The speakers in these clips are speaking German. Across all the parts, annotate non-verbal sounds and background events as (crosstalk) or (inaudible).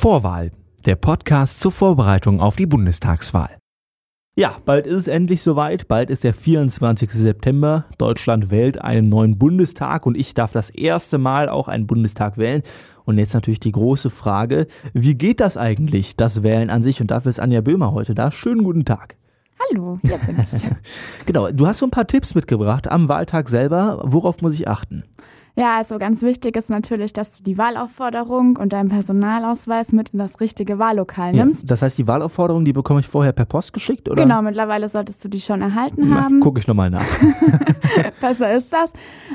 Vorwahl, der Podcast zur Vorbereitung auf die Bundestagswahl. Ja, bald ist es endlich soweit. Bald ist der 24. September. Deutschland wählt einen neuen Bundestag und ich darf das erste Mal auch einen Bundestag wählen. Und jetzt natürlich die große Frage, wie geht das eigentlich, das Wählen an sich? Und dafür ist Anja Böhmer heute da. Schönen guten Tag. Hallo, hier bin ich. (laughs) genau, du hast so ein paar Tipps mitgebracht am Wahltag selber. Worauf muss ich achten? Ja, also ganz wichtig ist natürlich, dass du die Wahlaufforderung und deinen Personalausweis mit in das richtige Wahllokal nimmst. Ja, das heißt, die Wahlaufforderung, die bekomme ich vorher per Post geschickt, oder? Genau, mittlerweile solltest du die schon erhalten haben. Gucke ich nochmal nach. (laughs) Besser ist das.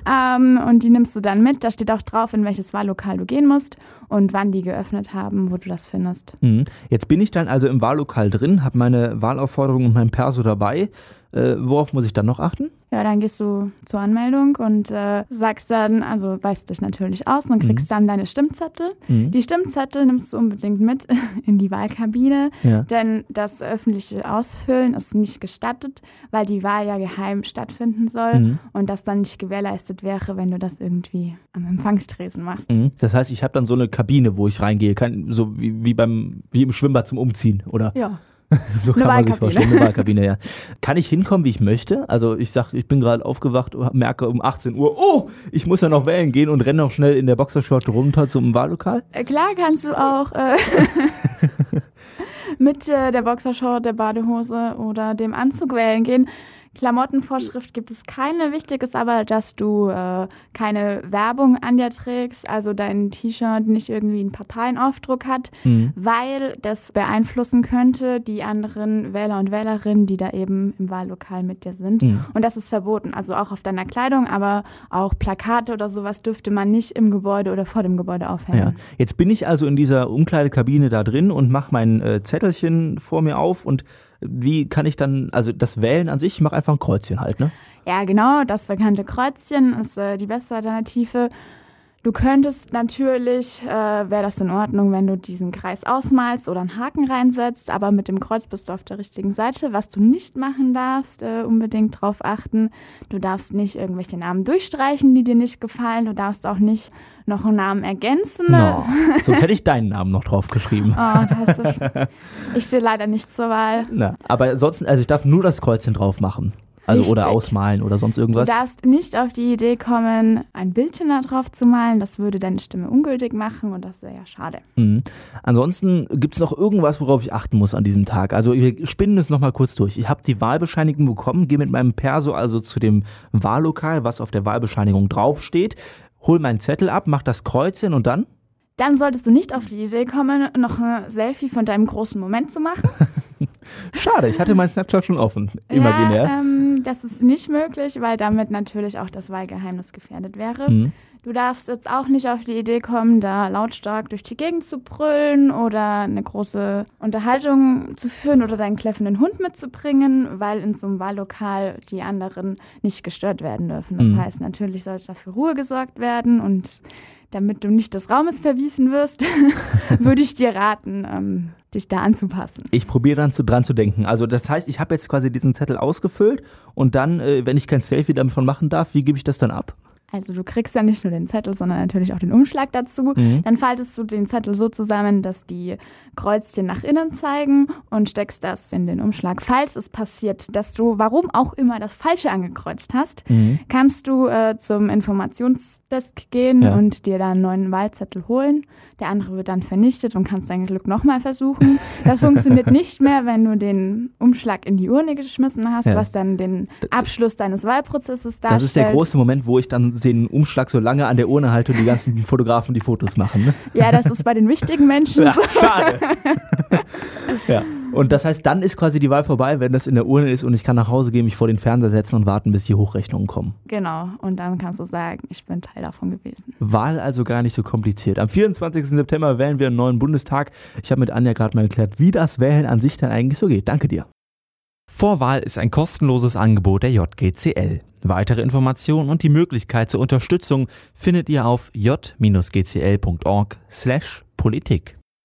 Ähm, und die nimmst du dann mit. Da steht auch drauf, in welches Wahllokal du gehen musst und wann die geöffnet haben, wo du das findest. Mhm. Jetzt bin ich dann also im Wahllokal drin, habe meine Wahlaufforderung und mein Perso dabei. Äh, worauf muss ich dann noch achten? Ja, dann gehst du zur Anmeldung und äh, sagst dann, also weißt dich natürlich aus und kriegst mhm. dann deine Stimmzettel. Mhm. Die Stimmzettel nimmst du unbedingt mit (laughs) in die Wahlkabine, ja. denn das öffentliche Ausfüllen ist nicht gestattet, weil die Wahl ja geheim stattfinden soll mhm. und das dann nicht gewährleistet wäre, wenn du das irgendwie am Empfangstresen machst. Mhm. Das heißt, ich habe dann so eine Kabine, wo ich reingehe, kann, so wie, wie, beim, wie im Schwimmbad zum Umziehen, oder? Ja. (laughs) so kann man sich vorstellen, eine Wahlkabine, ja. Kann ich hinkommen, wie ich möchte? Also ich sag, ich bin gerade aufgewacht, merke um 18 Uhr, oh, ich muss ja noch wählen gehen und renne noch schnell in der Boxershort runter zum Wahllokal? Äh, klar kannst du auch äh, (laughs) mit äh, der Boxershort, der Badehose oder dem Anzug wählen gehen. Klamottenvorschrift gibt es keine. Wichtig ist aber, dass du äh, keine Werbung an dir trägst, also dein T-Shirt nicht irgendwie einen Parteienaufdruck hat, mhm. weil das beeinflussen könnte die anderen Wähler und Wählerinnen, die da eben im Wahllokal mit dir sind. Mhm. Und das ist verboten, also auch auf deiner Kleidung, aber auch Plakate oder sowas dürfte man nicht im Gebäude oder vor dem Gebäude aufhängen. Ja. Jetzt bin ich also in dieser Umkleidekabine da drin und mache mein äh, Zettelchen vor mir auf und wie kann ich dann, also das Wählen an sich, ich mache einfach ein Kreuzchen halt, ne? Ja, genau, das bekannte Kreuzchen ist äh, die beste Alternative. Du könntest natürlich, äh, wäre das in Ordnung, wenn du diesen Kreis ausmalst oder einen Haken reinsetzt, aber mit dem Kreuz bist du auf der richtigen Seite. Was du nicht machen darfst, äh, unbedingt darauf achten, du darfst nicht irgendwelche Namen durchstreichen, die dir nicht gefallen. Du darfst auch nicht noch einen Namen ergänzen. No. Sonst hätte ich deinen Namen noch drauf geschrieben. (laughs) Oh, ich stehe leider nicht zur Wahl. Na, aber ansonsten, also ich darf nur das Kreuzchen drauf machen. Also Richtig. oder ausmalen oder sonst irgendwas. Du darfst nicht auf die Idee kommen, ein Bildchen da drauf zu malen. Das würde deine Stimme ungültig machen und das wäre ja schade. Mhm. Ansonsten gibt es noch irgendwas, worauf ich achten muss an diesem Tag. Also wir spinnen es nochmal kurz durch. Ich habe die Wahlbescheinigung bekommen, gehe mit meinem Perso also zu dem Wahllokal, was auf der Wahlbescheinigung draufsteht, hol meinen Zettel ab, mach das Kreuzchen und dann? Dann solltest du nicht auf die Idee kommen, noch ein Selfie von deinem großen Moment zu machen. (laughs) Schade, ich hatte mein Snapchat schon offen, imaginär. Ja, ähm, das ist nicht möglich, weil damit natürlich auch das Wahlgeheimnis gefährdet wäre. Mhm. Du darfst jetzt auch nicht auf die Idee kommen, da lautstark durch die Gegend zu brüllen oder eine große Unterhaltung zu führen oder deinen kläffenden Hund mitzubringen, weil in so einem Wahllokal die anderen nicht gestört werden dürfen. Das mhm. heißt, natürlich sollte dafür Ruhe gesorgt werden und damit du nicht des Raumes verwiesen wirst, (laughs) würde ich dir raten, ähm, dich da anzupassen. Ich probiere dann zu, dran zu denken. Also das heißt, ich habe jetzt quasi diesen Zettel ausgefüllt und dann, äh, wenn ich kein Selfie davon machen darf, wie gebe ich das dann ab? Also du kriegst ja nicht nur den Zettel, sondern natürlich auch den Umschlag dazu. Mhm. Dann faltest du den Zettel so zusammen, dass die Kreuzchen nach innen zeigen und steckst das in den Umschlag. Falls es passiert, dass du, warum auch immer, das Falsche angekreuzt hast, mhm. kannst du äh, zum Informationsdesk gehen ja. und dir da einen neuen Wahlzettel holen. Der andere wird dann vernichtet und kannst dein Glück nochmal versuchen. Das funktioniert (laughs) nicht mehr, wenn du den Umschlag in die Urne geschmissen hast, ja. was dann den Abschluss deines Wahlprozesses darstellt. Das ist der große Moment, wo ich dann den Umschlag so lange an der Urne halte und die ganzen (laughs) Fotografen die Fotos machen. Ne? Ja, das ist bei den wichtigen Menschen ja, so. Schade. (laughs) ja. Und das heißt, dann ist quasi die Wahl vorbei, wenn das in der Urne ist und ich kann nach Hause gehen, mich vor den Fernseher setzen und warten, bis die Hochrechnungen kommen. Genau. Und dann kannst du sagen, ich bin Teil davon gewesen. Wahl also gar nicht so kompliziert. Am 24. September wählen wir einen neuen Bundestag. Ich habe mit Anja gerade mal erklärt, wie das Wählen an sich dann eigentlich so geht. Danke dir. Vorwahl ist ein kostenloses Angebot der JGCL. Weitere Informationen und die Möglichkeit zur Unterstützung findet ihr auf j-gcl.org/politik.